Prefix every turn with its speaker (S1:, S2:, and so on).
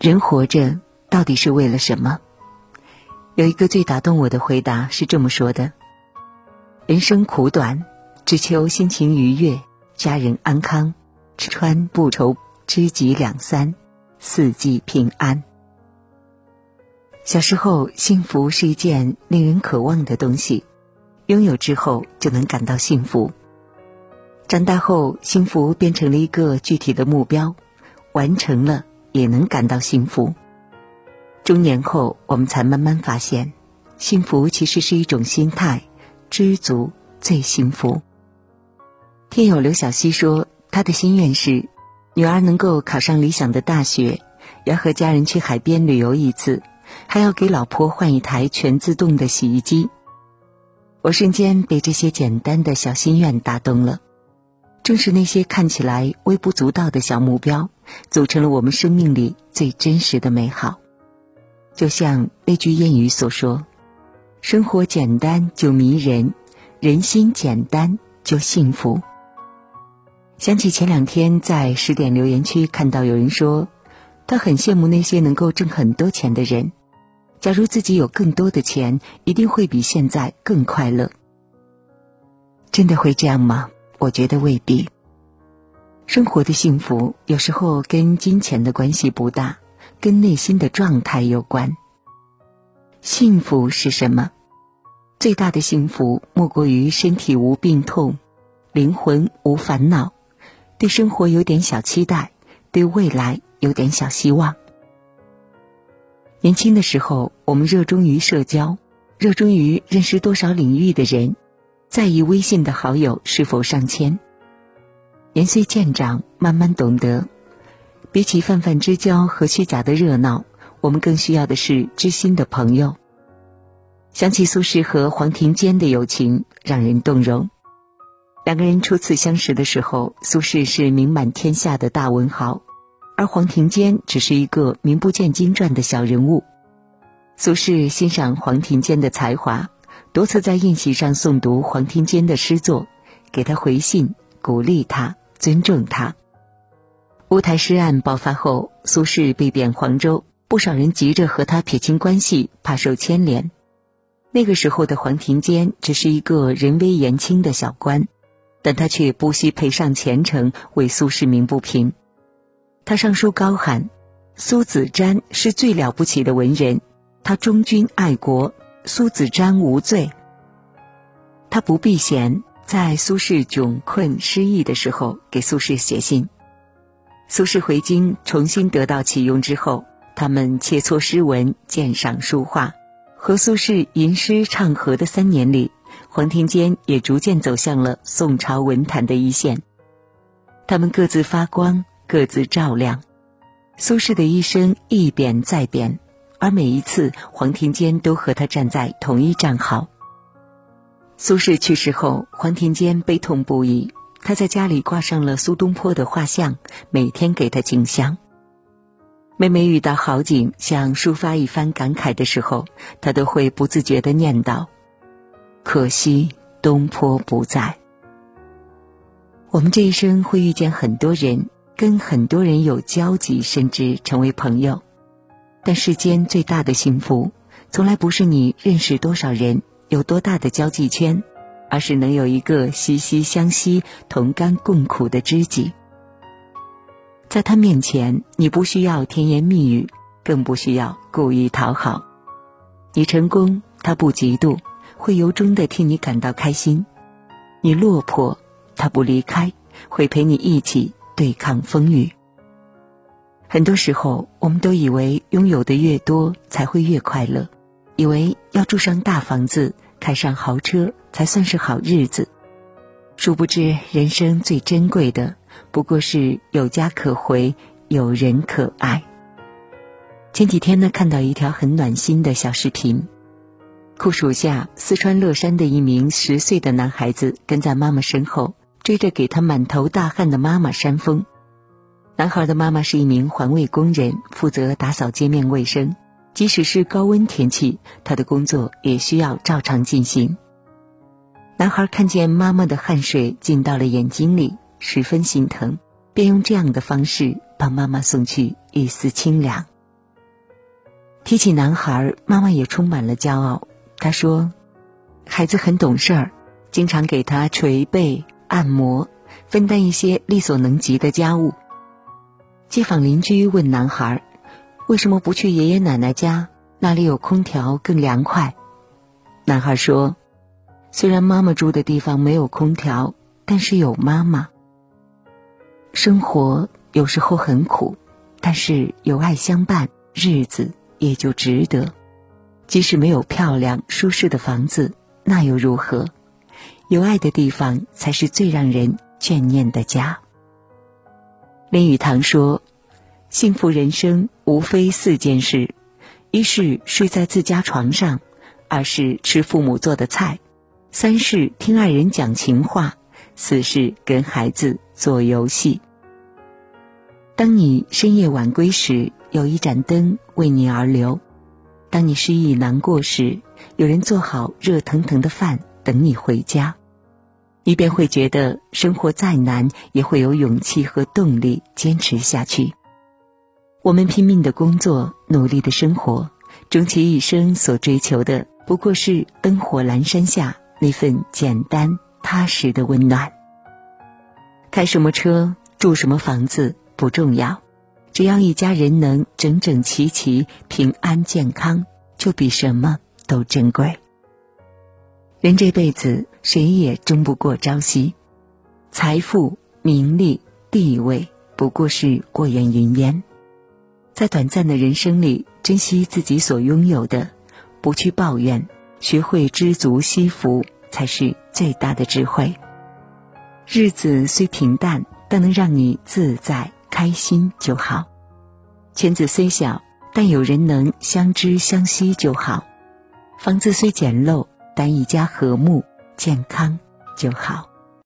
S1: 人活着到底是为了什么？有一个最打动我的回答是这么说的：人生苦短，只求心情愉悦，家人安康，吃穿不愁，知己两三，四季平安。小时候，幸福是一件令人渴望的东西，拥有之后就能感到幸福。长大后，幸福变成了一个具体的目标，完成了也能感到幸福。中年后，我们才慢慢发现，幸福其实是一种心态，知足最幸福。听友刘小希说，他的心愿是，女儿能够考上理想的大学，要和家人去海边旅游一次，还要给老婆换一台全自动的洗衣机。我瞬间被这些简单的小心愿打动了。正是那些看起来微不足道的小目标，组成了我们生命里最真实的美好。就像那句谚语所说：“生活简单就迷人，人心简单就幸福。”想起前两天在十点留言区看到有人说，他很羡慕那些能够挣很多钱的人。假如自己有更多的钱，一定会比现在更快乐。真的会这样吗？我觉得未必。生活的幸福有时候跟金钱的关系不大，跟内心的状态有关。幸福是什么？最大的幸福莫过于身体无病痛，灵魂无烦恼，对生活有点小期待，对未来有点小希望。年轻的时候，我们热衷于社交，热衷于认识多少领域的人。在意微信的好友是否上千。年岁渐长，慢慢懂得，比起泛泛之交和虚假的热闹，我们更需要的是知心的朋友。想起苏轼和黄庭坚的友情，让人动容。两个人初次相识的时候，苏轼是名满天下的大文豪，而黄庭坚只是一个名不见经传的小人物。苏轼欣赏黄庭坚的才华。多次在宴席上诵读黄庭坚的诗作，给他回信，鼓励他，尊重他。乌台诗案爆发后，苏轼被贬黄州，不少人急着和他撇清关系，怕受牵连。那个时候的黄庭坚只是一个人微言轻的小官，但他却不惜赔上前程为苏轼鸣不平。他上书高喊：“苏子瞻是最了不起的文人，他忠君爱国。”苏子瞻无罪，他不避嫌，在苏轼窘困失意的时候给苏轼写信。苏轼回京重新得到启用之后，他们切磋诗文，鉴赏书画，和苏轼吟诗唱和的三年里，黄庭坚也逐渐走向了宋朝文坛的一线。他们各自发光，各自照亮。苏轼的一生一贬再贬。而每一次，黄庭坚都和他站在同一战壕。苏轼去世后，黄庭坚悲痛不已。他在家里挂上了苏东坡的画像，每天给他敬香。每每遇到好景，想抒发一番感慨的时候，他都会不自觉的念叨：“可惜东坡不在。”我们这一生会遇见很多人，跟很多人有交集，甚至成为朋友。但世间最大的幸福，从来不是你认识多少人，有多大的交际圈，而是能有一个息息相惜、同甘共苦的知己。在他面前，你不需要甜言蜜语，更不需要故意讨好。你成功，他不嫉妒，会由衷的替你感到开心；你落魄，他不离开，会陪你一起对抗风雨。很多时候，我们都以为拥有的越多才会越快乐，以为要住上大房子、开上豪车才算是好日子。殊不知，人生最珍贵的不过是有家可回，有人可爱。前几天呢，看到一条很暖心的小视频，酷暑下，四川乐山的一名十岁的男孩子跟在妈妈身后，追着给他满头大汗的妈妈扇风。男孩的妈妈是一名环卫工人，负责打扫街面卫生。即使是高温天气，他的工作也需要照常进行。男孩看见妈妈的汗水进到了眼睛里，十分心疼，便用这样的方式帮妈妈送去一丝清凉。提起男孩，妈妈也充满了骄傲。她说：“孩子很懂事儿，经常给他捶背、按摩，分担一些力所能及的家务。”街坊邻居问男孩：“为什么不去爷爷奶奶家？那里有空调，更凉快？”男孩说：“虽然妈妈住的地方没有空调，但是有妈妈。生活有时候很苦，但是有爱相伴，日子也就值得。即使没有漂亮舒适的房子，那又如何？有爱的地方才是最让人眷念的家。”林语堂说：“幸福人生无非四件事，一是睡在自家床上。”二是吃父母做的菜，三是听爱人讲情话，四是跟孩子做游戏。当你深夜晚归时，有一盏灯为你而留；当你失意难过时，有人做好热腾腾的饭等你回家，你便会觉得生活再难，也会有勇气和动力坚持下去。我们拼命的工作，努力的生活，终其一生所追求的。不过是灯火阑珊下那份简单踏实的温暖。开什么车，住什么房子不重要，只要一家人能整整齐齐、平安健康，就比什么都珍贵。人这辈子谁也争不过朝夕，财富、名利、地位不过是过眼云烟，在短暂的人生里，珍惜自己所拥有的。不去抱怨，学会知足惜福，才是最大的智慧。日子虽平淡，但能让你自在开心就好；圈子虽小，但有人能相知相惜就好；房子虽简陋，但一家和睦健康就好。